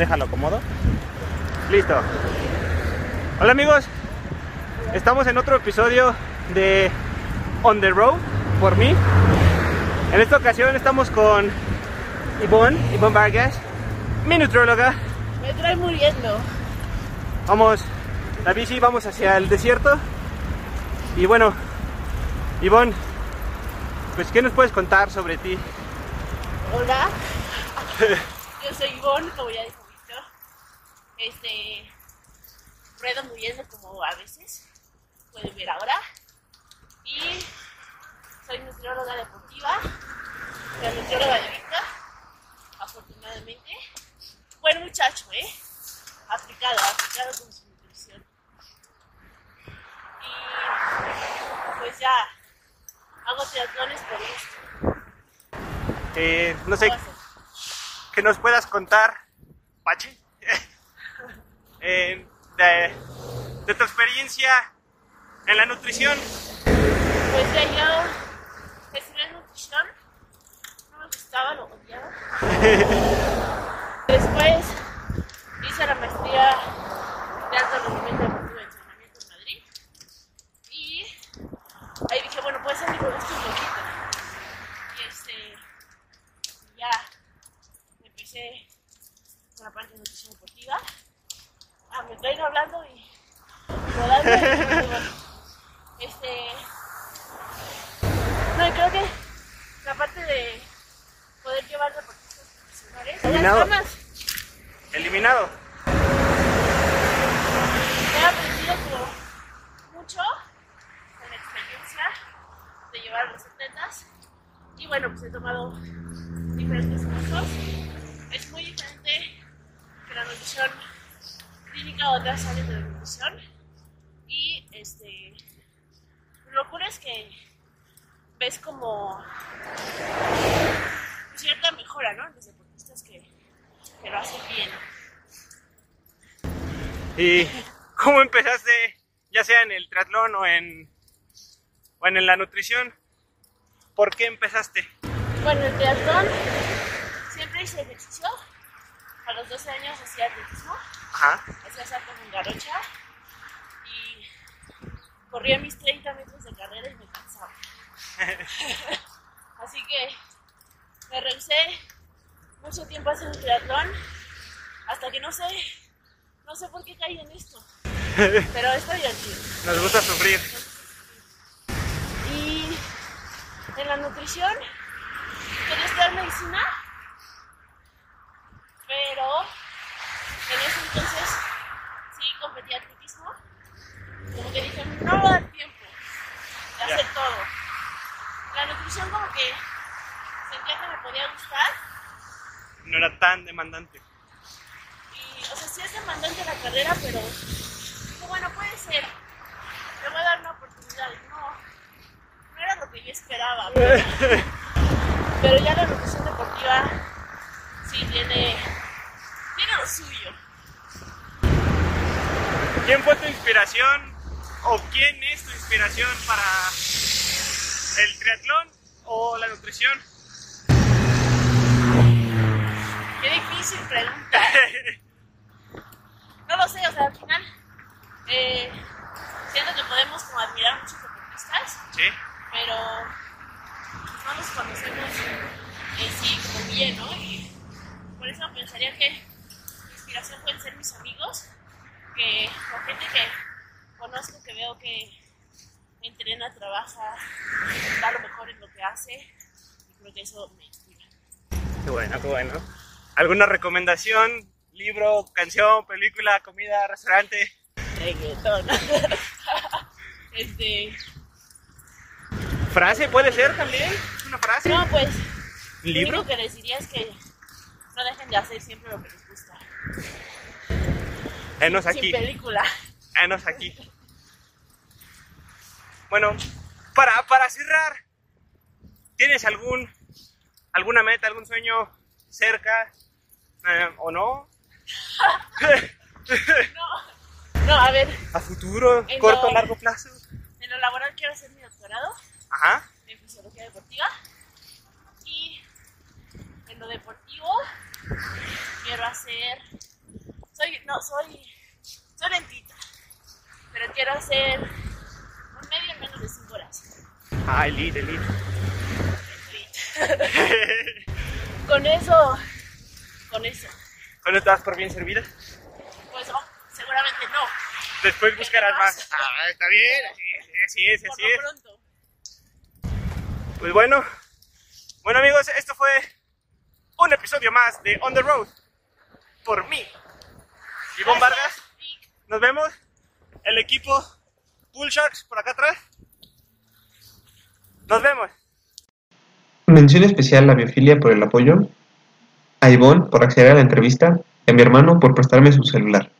Déjalo acomodo. Listo. Hola amigos. Estamos en otro episodio de On the Road por mí. En esta ocasión estamos con Ivonne, Ivonne Vargas, mi nutróloga. Me trae muriendo. Vamos, la bici, vamos hacia el desierto. Y bueno, Ivonne, pues ¿qué nos puedes contar sobre ti? Hola. Yo soy Ivonne, como ya Víctor. Este. Ruedo muriendo como a veces. Pueden ver ahora. Y soy nutrióloga deportiva. La nutrióloga de Víctor. Afortunadamente. Buen muchacho, ¿eh? Aplicado, aplicado con su nutrición. Y pues ya. Hago triatlones por esto. Eh, no sé, que nos puedas contar, Pache, eh, de, de tu experiencia en la nutrición. Pues ya yo estudié nutrición, no me gustaba, lo odiaba. Después hice la maestría de alto rendimiento deportivo de entrenamiento en Madrid. Y ahí dije, bueno, puede ser mi gusto un poquito. Y este, ya empecé con la parte de nutrición deportiva. Ah, me estoy hablando y rodando. y bueno, este, no, creo que la parte de poder llevar deportistas profesionales a las Eliminado. ramas, Eliminado. he aprendido como mucho con la experiencia de llevar a los atletas. Y bueno, pues he tomado diferentes cursos. Es muy diferente que la nutrición clínica otras áreas de la nutrición. Y este, lo locura es que ves como cierta mejora, ¿no? Los deportistas que, que lo hacen bien. ¿Y cómo empezaste, ya sea en el triatlón o en, o en la nutrición? ¿Por qué empezaste? Bueno, el triatlón siempre hice ejercicio. A los 12 años hacía atletismo, Ajá. hacía salto con garocha y corría mis 30 metros de carrera y me cansaba. Así que me rehusé mucho tiempo a hacer un triatlón hasta que no sé, no sé por qué caí en esto. Pero está divertido. Nos gusta sufrir. Y en la nutrición quería estudiar medicina, pero en ese entonces sí competía atletismo. Como que dije, no va a dar tiempo de hacer todo. La nutrición como que sentía que me podía gustar No era tan demandante. y, o sea, sí es demandante la carrera, pero dije, bueno, puede ser. Le voy a dar una oportunidad. No, no era lo que yo esperaba. Pero, pero ya la nutrición deportiva sí tiene, suyo. ¿Quién fue tu inspiración o quién es tu inspiración para el triatlón o la nutrición? Qué difícil pregunta. No lo sé, o sea, al final eh, siento que podemos como admirar a muchos deportistas, sí. pero no nos conocemos en sí como bien, ¿no? Y por eso pensaría que inspiración pueden ser mis amigos, que, o gente que conozco, que veo que entrena, trabaja, da lo mejor en lo que hace, y creo que eso me inspira. Qué bueno, qué bueno. ¿Alguna recomendación? ¿Libro, canción, película, comida, restaurante? Reggaetón. este. ¿Frase puede ser también? ¿Una frase? No, pues. ¿Un Lo libro? único que les diría es que no dejen de hacer siempre lo que les Enos Sin aquí. película. Enos aquí. Bueno, para, para cerrar, ¿tienes algún alguna meta, algún sueño cerca eh, o no? No. No, a ver, ¿A futuro? En ¿Corto, lo- largo plazo? en lo laboral quiero hacer mi doctorado Ajá. en fisiología deportiva. Y en lo deportivo, quiero hacer. Soy, no, soy, soy lentita, pero quiero hacer un medio en menos de 5 horas. Ah, elite, elite. con eso, con eso, ¿Cuándo estás por bien servida? pues no, seguramente no. Después buscarás más. Ah, está bien, así es, así es, Por así es. pronto. Pues bueno, bueno amigos, esto fue un episodio más de On the Road por mí. Ivonne Vargas, nos vemos. El equipo Bull Sharks por acá atrás. Nos vemos. Mención especial a Biofilia por el apoyo, a Ivonne por acceder a la entrevista y a mi hermano por prestarme su celular.